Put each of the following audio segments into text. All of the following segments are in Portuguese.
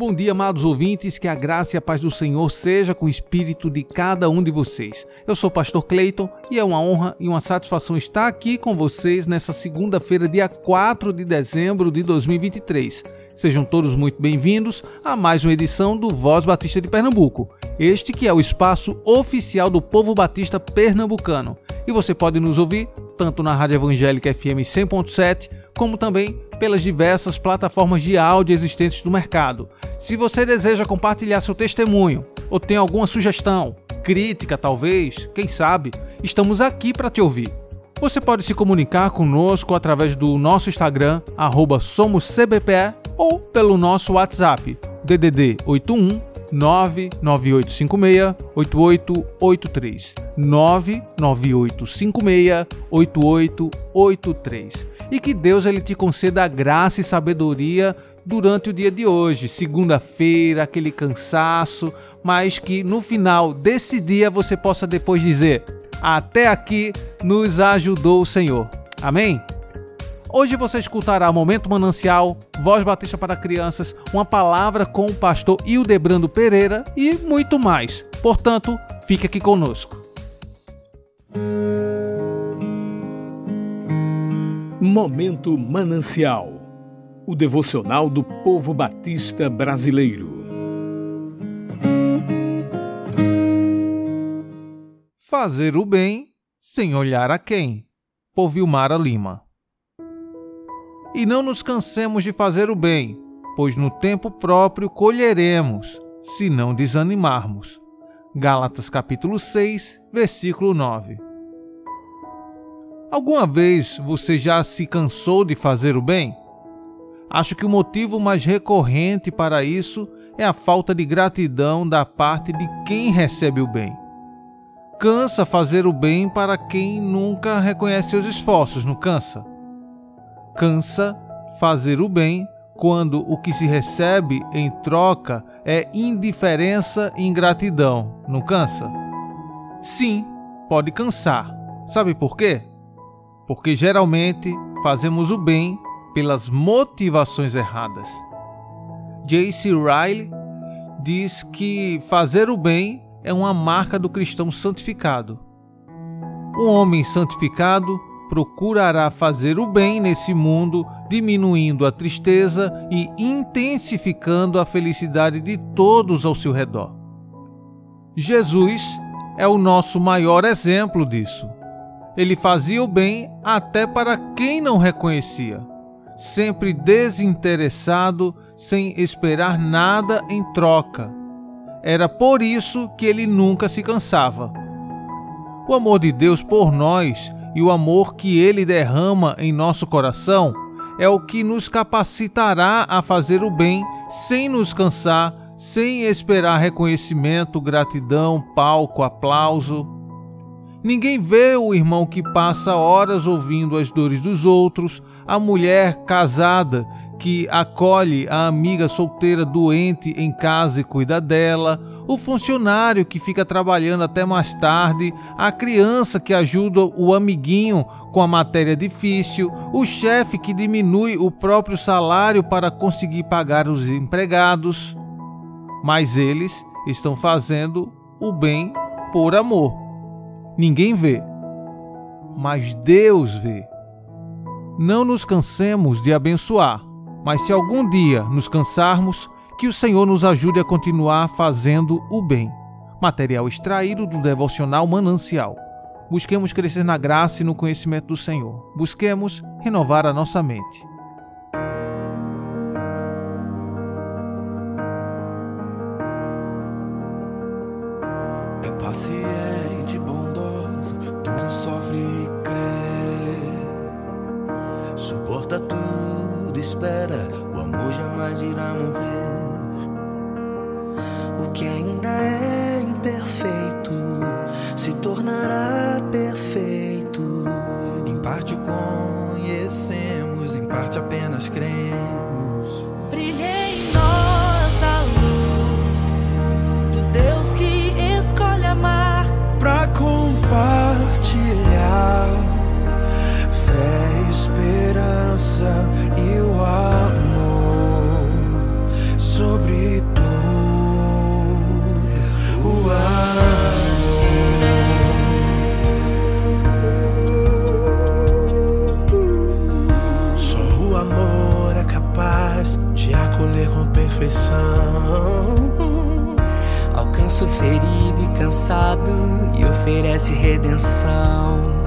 Bom dia, amados ouvintes, que a graça e a paz do Senhor seja com o espírito de cada um de vocês. Eu sou o pastor Cleiton e é uma honra e uma satisfação estar aqui com vocês nessa segunda-feira, dia 4 de dezembro de 2023. Sejam todos muito bem-vindos a mais uma edição do Voz Batista de Pernambuco. Este que é o espaço oficial do povo batista pernambucano. E você pode nos ouvir tanto na Rádio Evangélica FM 100.7, como também pelas diversas plataformas de áudio existentes no mercado. Se você deseja compartilhar seu testemunho ou tem alguma sugestão, crítica talvez, quem sabe, estamos aqui para te ouvir. Você pode se comunicar conosco através do nosso Instagram, SomosCBPE, ou pelo nosso WhatsApp, DDD 81 99856 8883 99856 8883 e que Deus ele te conceda graça e sabedoria durante o dia de hoje, segunda-feira, aquele cansaço, mas que no final desse dia você possa depois dizer: Até aqui nos ajudou o Senhor. Amém? Hoje você escutará Momento Manancial, Voz Batista para Crianças, uma palavra com o pastor Hildebrando Pereira e muito mais. Portanto, fique aqui conosco. Momento Manancial o devocional do povo batista brasileiro. Fazer o bem sem olhar a quem. Por Vilmara Lima. E não nos cansemos de fazer o bem, pois no tempo próprio colheremos, se não desanimarmos. Gálatas capítulo 6, versículo 9. Alguma vez você já se cansou de fazer o bem? Acho que o motivo mais recorrente para isso é a falta de gratidão da parte de quem recebe o bem. Cansa fazer o bem para quem nunca reconhece seus esforços, não cansa? Cansa fazer o bem quando o que se recebe em troca é indiferença e ingratidão, não cansa? Sim, pode cansar. Sabe por quê? Porque geralmente fazemos o bem pelas motivações erradas. J.C. Riley diz que fazer o bem é uma marca do cristão santificado. Um homem santificado procurará fazer o bem nesse mundo, diminuindo a tristeza e intensificando a felicidade de todos ao seu redor. Jesus é o nosso maior exemplo disso. Ele fazia o bem até para quem não reconhecia sempre desinteressado, sem esperar nada em troca. Era por isso que ele nunca se cansava. O amor de Deus por nós e o amor que ele derrama em nosso coração é o que nos capacitará a fazer o bem sem nos cansar, sem esperar reconhecimento, gratidão, palco, aplauso. Ninguém vê o irmão que passa horas ouvindo as dores dos outros, a mulher casada que acolhe a amiga solteira doente em casa e cuida dela, o funcionário que fica trabalhando até mais tarde, a criança que ajuda o amiguinho com a matéria difícil, o chefe que diminui o próprio salário para conseguir pagar os empregados. Mas eles estão fazendo o bem por amor. Ninguém vê, mas Deus vê. Não nos cansemos de abençoar, mas se algum dia nos cansarmos, que o Senhor nos ajude a continuar fazendo o bem. Material extraído do devocional Manancial. Busquemos crescer na graça e no conhecimento do Senhor. Busquemos renovar a nossa mente. Espera, o amor jamais irá morrer. O que ainda é imperfeito se tornará perfeito. Em parte o conhecemos, em parte apenas cremos. Alcança o ferido e cansado e oferece redenção.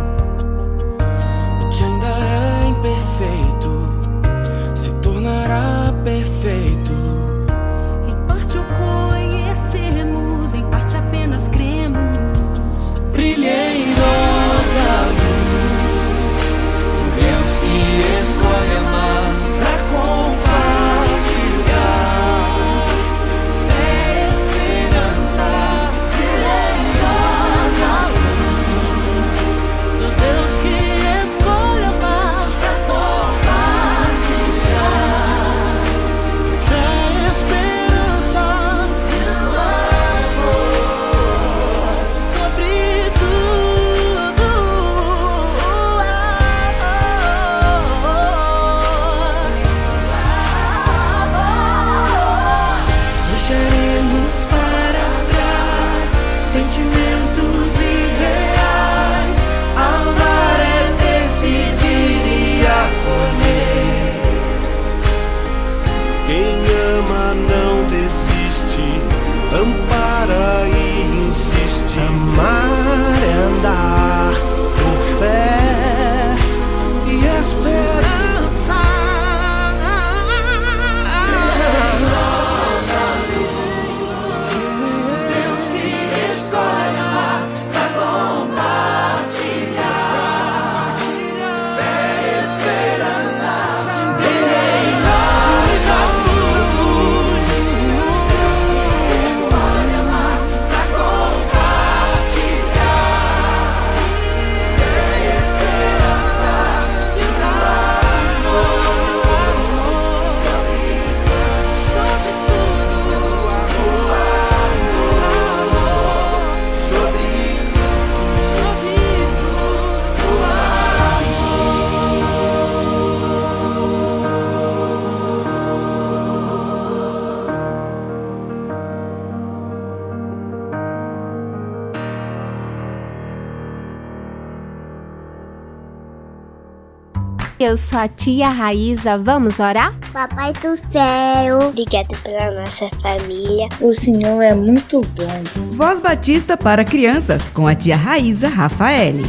Eu sou a tia Raíza, vamos orar? Papai do céu, obrigado pela nossa família. O Senhor é muito bom. Voz Batista para crianças com a tia Raíza Rafaele.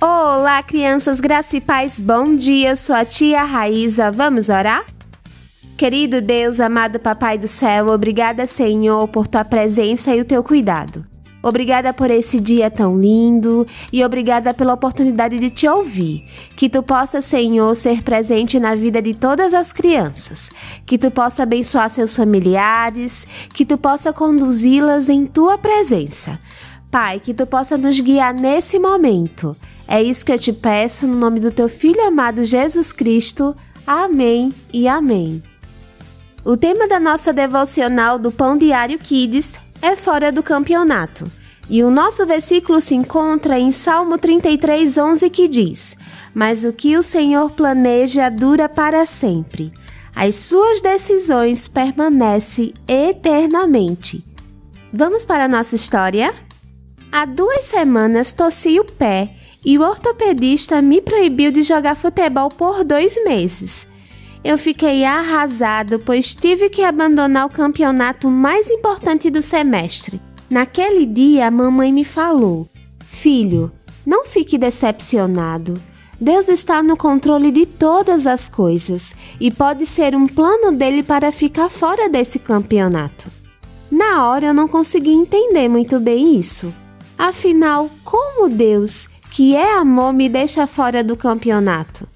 Olá, crianças, graça e paz, bom dia. Eu sou a tia Raíza, vamos orar? Querido Deus, amado Papai do céu, obrigada, Senhor, por tua presença e o teu cuidado. Obrigada por esse dia tão lindo e obrigada pela oportunidade de te ouvir. Que tu possa, Senhor, ser presente na vida de todas as crianças. Que tu possa abençoar seus familiares, que tu possa conduzi-las em tua presença. Pai, que tu possa nos guiar nesse momento. É isso que eu te peço no nome do teu filho amado Jesus Cristo. Amém e amém. O tema da nossa devocional do Pão Diário Kids é fora do campeonato. E o nosso versículo se encontra em Salmo 33, 11, que diz: Mas o que o Senhor planeja dura para sempre. As suas decisões permanecem eternamente. Vamos para a nossa história? Há duas semanas torci o pé e o ortopedista me proibiu de jogar futebol por dois meses. Eu fiquei arrasado, pois tive que abandonar o campeonato mais importante do semestre. Naquele dia, a mamãe me falou: Filho, não fique decepcionado. Deus está no controle de todas as coisas e pode ser um plano dele para ficar fora desse campeonato. Na hora eu não consegui entender muito bem isso. Afinal, como Deus, que é amor, me deixa fora do campeonato?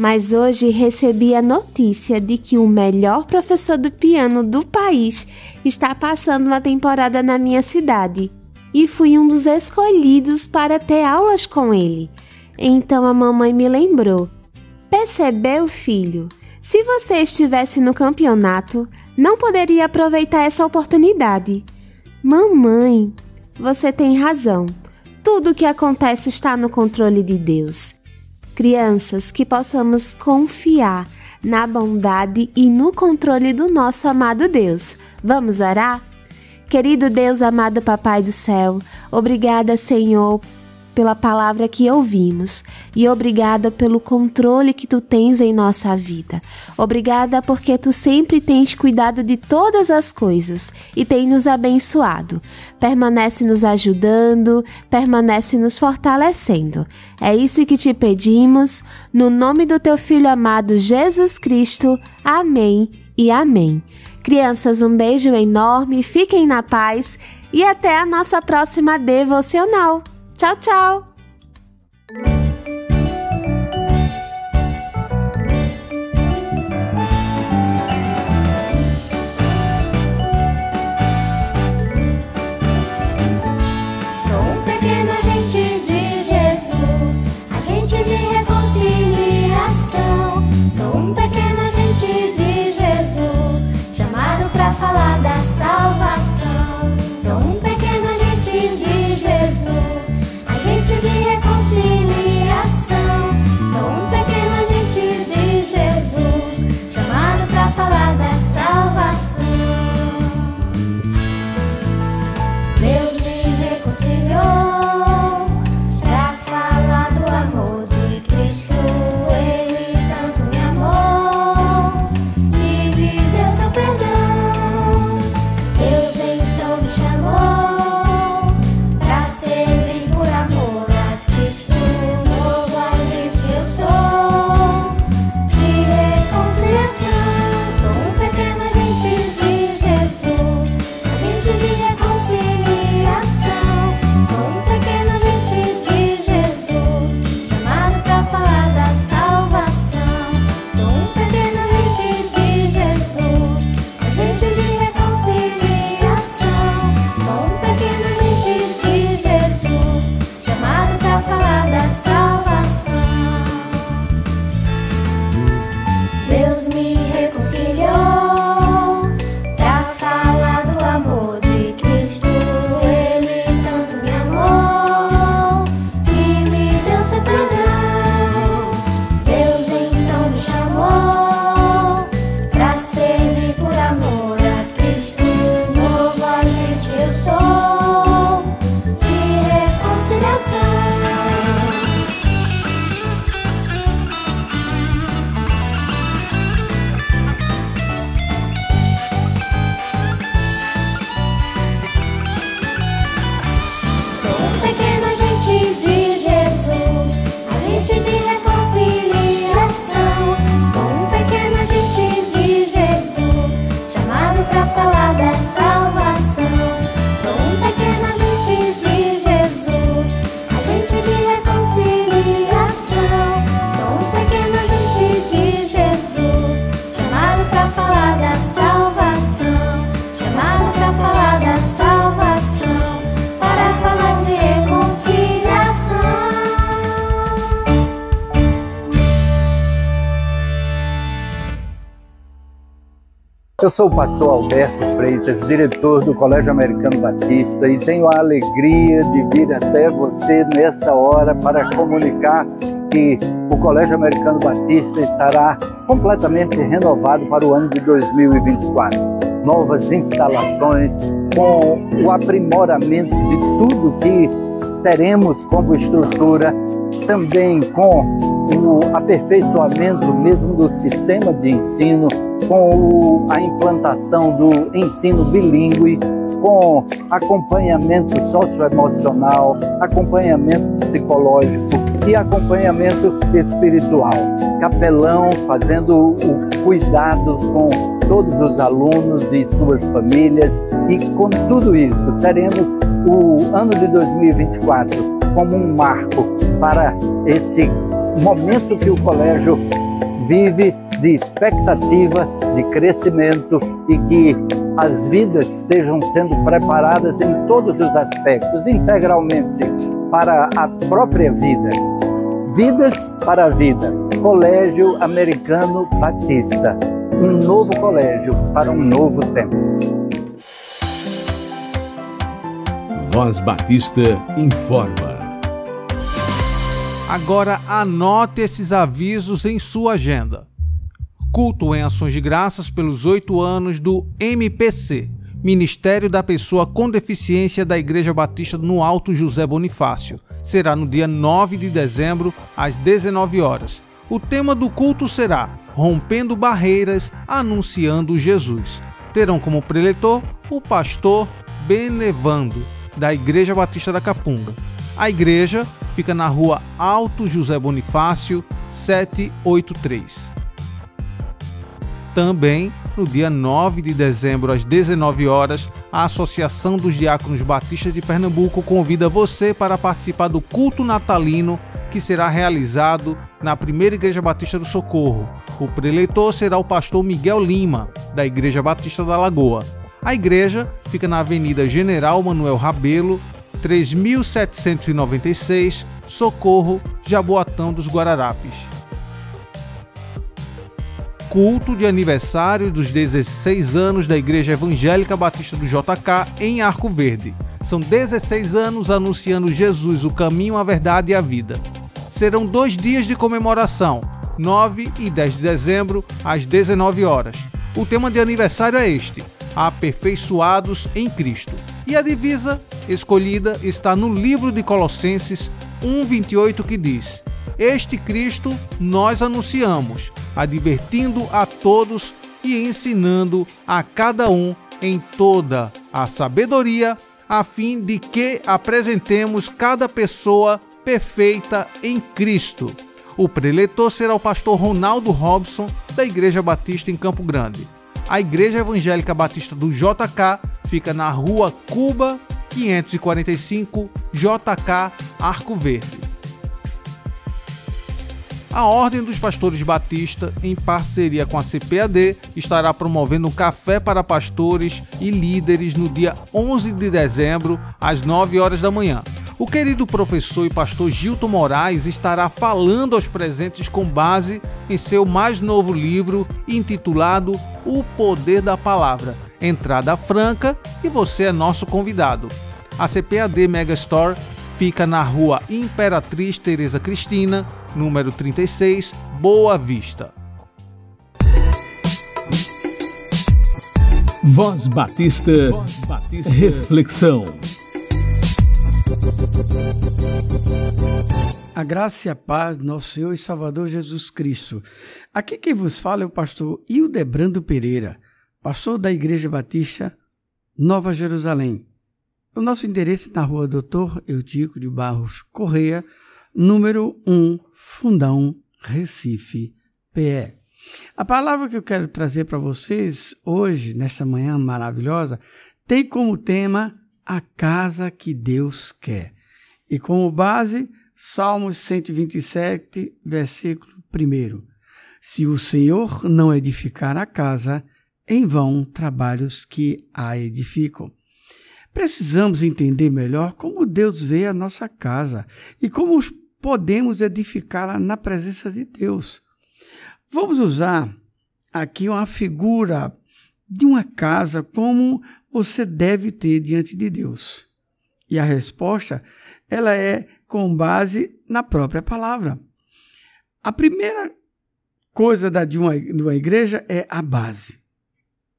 Mas hoje recebi a notícia de que o melhor professor do piano do país está passando uma temporada na minha cidade e fui um dos escolhidos para ter aulas com ele. Então a mamãe me lembrou. Percebeu, filho? Se você estivesse no campeonato, não poderia aproveitar essa oportunidade. Mamãe, você tem razão. Tudo o que acontece está no controle de Deus. Crianças, que possamos confiar na bondade e no controle do nosso amado Deus. Vamos orar? Querido Deus, amado Papai do céu, obrigada, Senhor, pela palavra que ouvimos e obrigada pelo controle que tu tens em nossa vida. Obrigada porque tu sempre tens cuidado de todas as coisas e tem nos abençoado. Permanece nos ajudando, permanece nos fortalecendo. É isso que te pedimos, no nome do teu filho amado Jesus Cristo. Amém e amém. Crianças, um beijo enorme, fiquem na paz e até a nossa próxima devocional. Tchau, tchau! Eu sou o pastor Alberto Freitas, diretor do Colégio Americano Batista, e tenho a alegria de vir até você nesta hora para comunicar que o Colégio Americano Batista estará completamente renovado para o ano de 2024. Novas instalações, com o aprimoramento de tudo que teremos como estrutura, também com o aperfeiçoamento mesmo do sistema de ensino, com a implantação do ensino bilíngue, com acompanhamento socioemocional, acompanhamento psicológico e acompanhamento espiritual. Capelão fazendo o cuidado com todos os alunos e suas famílias e com tudo isso teremos o ano de 2024 como um marco para esse momento que o colégio vive de expectativa, de crescimento e que as vidas estejam sendo preparadas em todos os aspectos, integralmente para a própria vida. Vidas para a Vida, Colégio Americano Batista. Um novo colégio para um novo tempo. Voz Batista informa. Agora anote esses avisos em sua agenda. Culto em Ações de Graças pelos oito anos do MPC, Ministério da Pessoa com Deficiência da Igreja Batista no Alto José Bonifácio. Será no dia 9 de dezembro, às 19 horas. O tema do culto será Rompendo Barreiras, Anunciando Jesus. Terão como preletor o pastor Benevando, da Igreja Batista da Capunga. A igreja fica na rua Alto José Bonifácio, 783. Também, no dia 9 de dezembro, às 19 horas, a Associação dos Diáconos Batistas de Pernambuco convida você para participar do culto natalino que será realizado na Primeira Igreja Batista do Socorro. O preleitor será o pastor Miguel Lima, da Igreja Batista da Lagoa. A igreja fica na Avenida General Manuel Rabelo, 3796, Socorro, Jaboatão dos Guararapes. Culto de aniversário dos 16 anos da Igreja Evangélica Batista do JK em Arco Verde. São 16 anos anunciando Jesus, o caminho, a verdade e a vida. Serão dois dias de comemoração, 9 e 10 de dezembro, às 19 horas. O tema de aniversário é este: Aperfeiçoados em Cristo. E a divisa escolhida está no livro de Colossenses 1:28 que diz: Este Cristo nós anunciamos, advertindo a todos e ensinando a cada um em toda a sabedoria, a fim de que apresentemos cada pessoa perfeita em Cristo. O preletor será o pastor Ronaldo Robson, da Igreja Batista em Campo Grande. A Igreja Evangélica Batista do JK fica na rua Cuba 545 JK Arco Verde. A Ordem dos Pastores Batista, em parceria com a CPAD, estará promovendo um café para pastores e líderes no dia 11 de dezembro, às 9 horas da manhã. O querido professor e pastor Gilton Moraes estará falando aos presentes com base em seu mais novo livro intitulado O Poder da Palavra. Entrada franca e você é nosso convidado. A CPAD Megastore fica na rua Imperatriz Tereza Cristina, número 36, Boa Vista. Voz Batista, Voz Batista. Reflexão. A graça e a paz do nosso Senhor e Salvador Jesus Cristo. Aqui quem vos fala é o pastor Hildebrando Pereira, pastor da Igreja Batista Nova Jerusalém. O nosso endereço é na rua Doutor Eutico de Barros Correia, número 1, Fundão, Recife, PE. A palavra que eu quero trazer para vocês hoje, nesta manhã maravilhosa, tem como tema a casa que Deus quer. E como base, Salmos 127, versículo 1. Se o Senhor não edificar a casa, em vão trabalhos que a edificam. Precisamos entender melhor como Deus vê a nossa casa e como podemos edificá-la na presença de Deus. Vamos usar aqui uma figura de uma casa como você deve ter diante de Deus. E a resposta, ela é com base na própria palavra. A primeira coisa da, de, uma, de uma igreja é a base.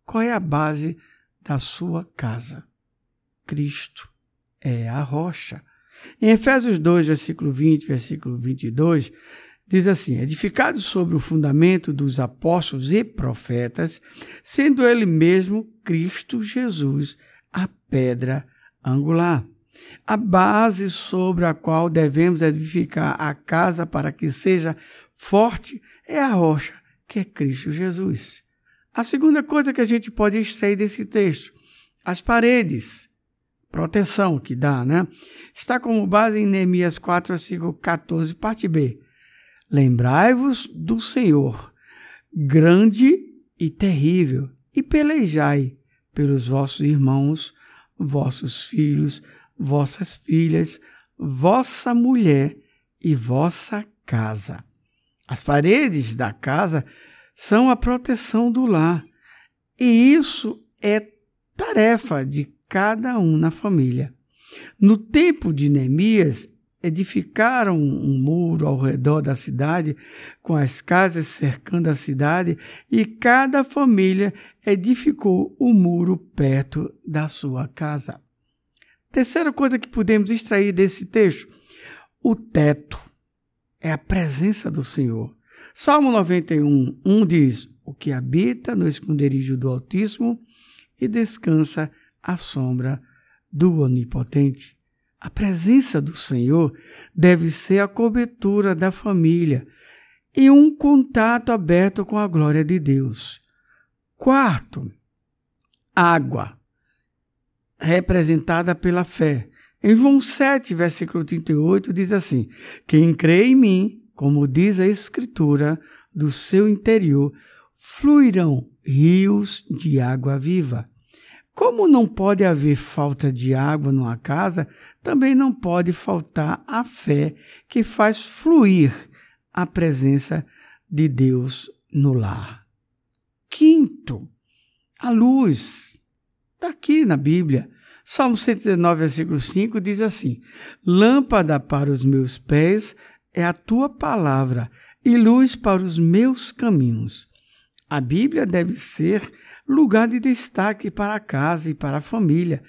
Qual é a base da sua casa? Cristo é a rocha. Em Efésios 2, versículo 20, versículo 22, diz assim: Edificado sobre o fundamento dos apóstolos e profetas, sendo ele mesmo Cristo Jesus a pedra angular. A base sobre a qual devemos edificar a casa para que seja forte é a rocha, que é Cristo Jesus. A segunda coisa que a gente pode extrair desse texto, as paredes, proteção que dá, né? Está como base em Neemias 4, versículo 14, parte B. Lembrai-vos do Senhor, grande e terrível, e pelejai pelos vossos irmãos, vossos filhos, vossas filhas, vossa mulher e vossa casa. As paredes da casa são a proteção do lar. E isso é tarefa de cada um na família. No tempo de Neemias, edificaram um muro ao redor da cidade, com as casas cercando a cidade, e cada família edificou o um muro perto da sua casa. Terceira coisa que podemos extrair desse texto: o teto é a presença do Senhor. Salmo 91, 1 diz: O que habita no esconderijo do Altíssimo e descansa à sombra do Onipotente. A presença do Senhor deve ser a cobertura da família e um contato aberto com a glória de Deus. Quarto, água, representada pela fé. Em João 7, versículo 38, diz assim: Quem crê em mim, como diz a Escritura, do seu interior fluirão rios de água viva. Como não pode haver falta de água numa casa, também não pode faltar a fé que faz fluir a presença de Deus no lar. Quinto, a luz. Está aqui na Bíblia. Salmo 119, versículo 5 diz assim: Lâmpada para os meus pés é a tua palavra e luz para os meus caminhos. A Bíblia deve ser lugar de destaque para a casa e para a família,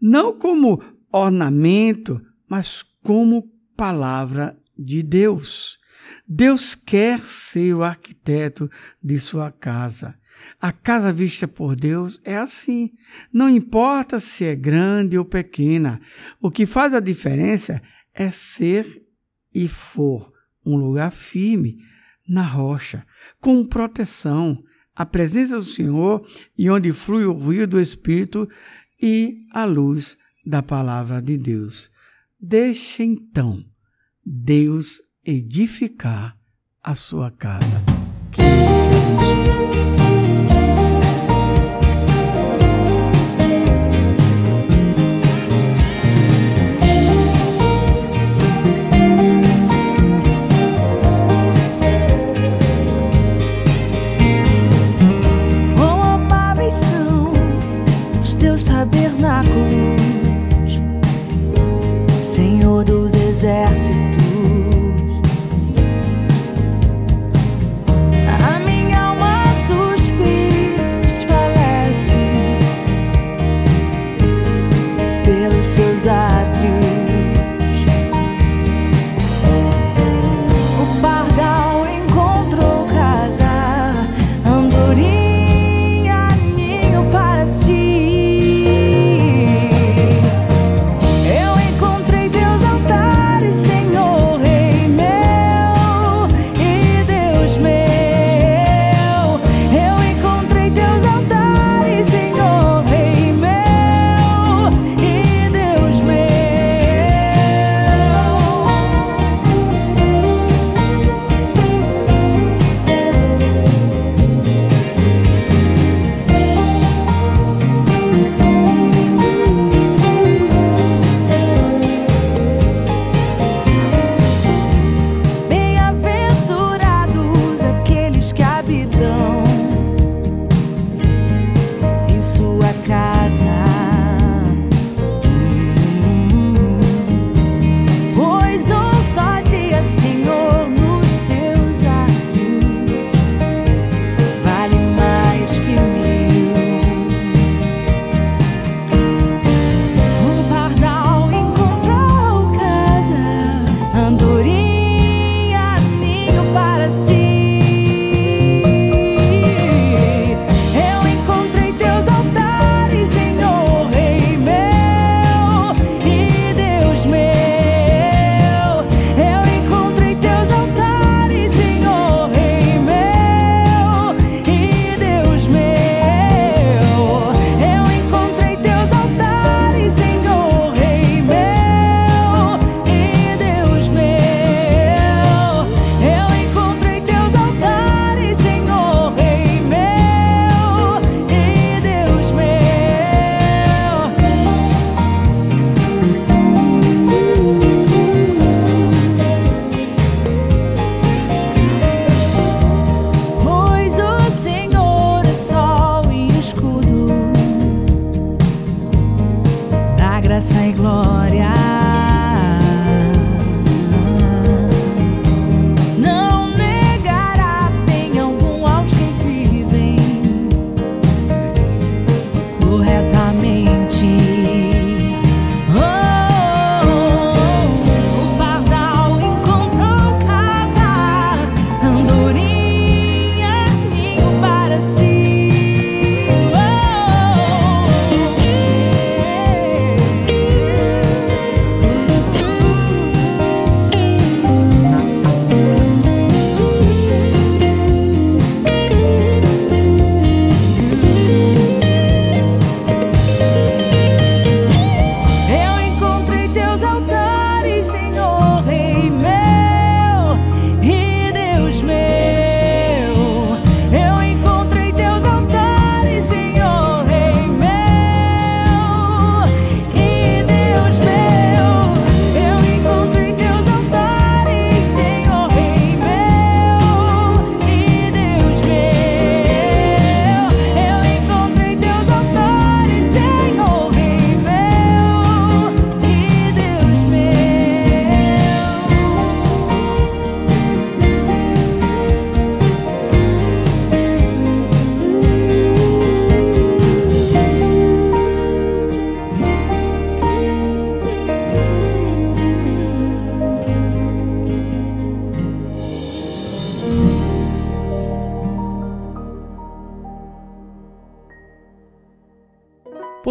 não como ornamento, mas como palavra de Deus. Deus quer ser o arquiteto de sua casa. A casa vista por Deus é assim. Não importa se é grande ou pequena, o que faz a diferença é ser e for um lugar firme na rocha, com proteção, a presença do Senhor e onde flui o rio do Espírito e a luz da palavra de Deus. Deixe então Deus edificar a sua casa. Que A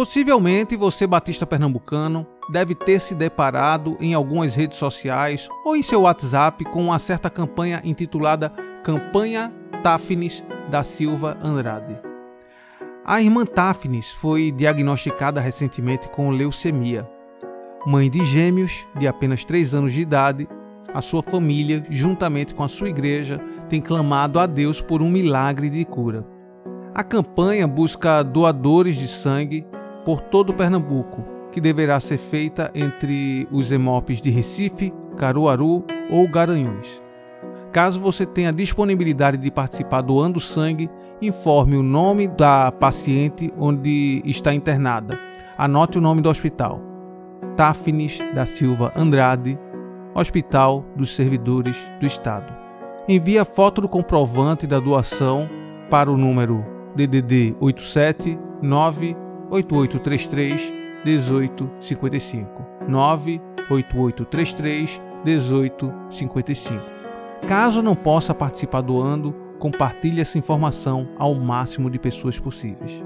Possivelmente você, batista pernambucano, deve ter se deparado em algumas redes sociais ou em seu WhatsApp com uma certa campanha intitulada Campanha Tafnis da Silva Andrade. A irmã Tafnis foi diagnosticada recentemente com leucemia. Mãe de gêmeos de apenas 3 anos de idade, a sua família, juntamente com a sua igreja, tem clamado a Deus por um milagre de cura. A campanha busca doadores de sangue por todo Pernambuco, que deverá ser feita entre os EMOPs de Recife, Caruaru ou Garanhuns. Caso você tenha disponibilidade de participar doando sangue, informe o nome da paciente onde está internada. Anote o nome do hospital. Tafnis da Silva Andrade, Hospital dos Servidores do Estado. Envie a foto do comprovante da doação para o número DDD 87 98833 1855 98833 1855. Caso não possa participar doando, compartilhe essa informação ao máximo de pessoas possíveis.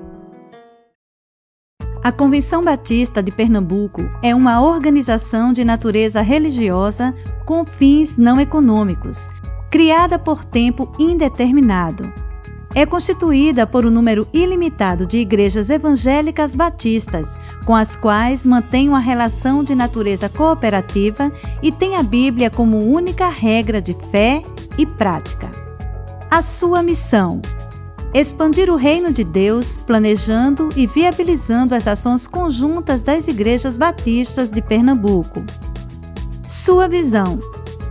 A Convenção Batista de Pernambuco é uma organização de natureza religiosa com fins não econômicos, criada por tempo indeterminado. É constituída por um número ilimitado de igrejas evangélicas batistas, com as quais mantém uma relação de natureza cooperativa e tem a Bíblia como única regra de fé e prática. A sua missão expandir o reino de Deus, planejando e viabilizando as ações conjuntas das igrejas batistas de Pernambuco. Sua visão: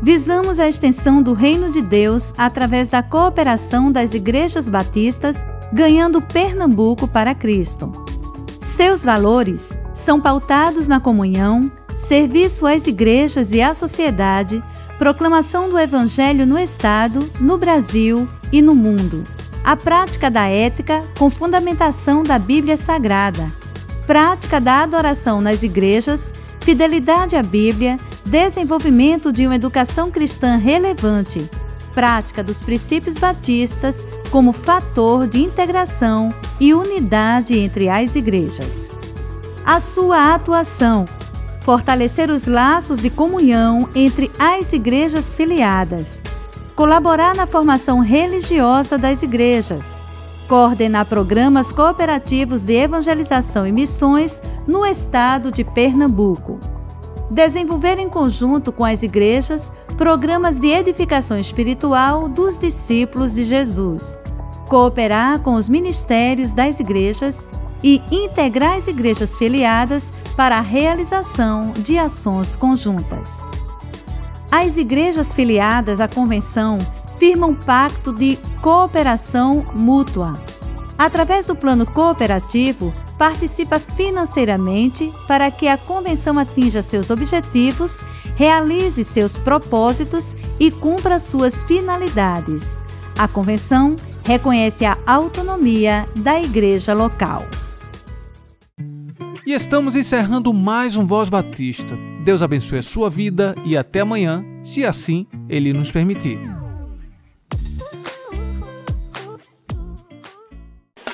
visamos a extensão do reino de Deus através da cooperação das igrejas batistas, ganhando Pernambuco para Cristo. Seus valores são pautados na comunhão, serviço às igrejas e à sociedade, proclamação do Evangelho no Estado, no Brasil e no mundo a prática da ética com fundamentação da Bíblia Sagrada, prática da adoração nas igrejas, fidelidade à Bíblia, desenvolvimento de uma educação cristã relevante, prática dos princípios batistas como fator de integração e unidade entre as igrejas. A sua atuação fortalecer os laços de comunhão entre as igrejas filiadas, colaborar na formação religiosa das igrejas, coordenar programas cooperativos de evangelização e missões no estado de Pernambuco, desenvolver em conjunto com as igrejas programas de edificação espiritual dos discípulos de Jesus, cooperar com os ministérios das igrejas e integrar as igrejas filiadas para a realização de ações conjuntas. As igrejas filiadas à convenção firmam um pacto de cooperação mútua. Através do plano cooperativo, participa financeiramente para que a convenção atinja seus objetivos, realize seus propósitos e cumpra suas finalidades. A convenção reconhece a autonomia da igreja local. E estamos encerrando mais um Voz Batista. Deus abençoe a sua vida e até amanhã, se assim Ele nos permitir.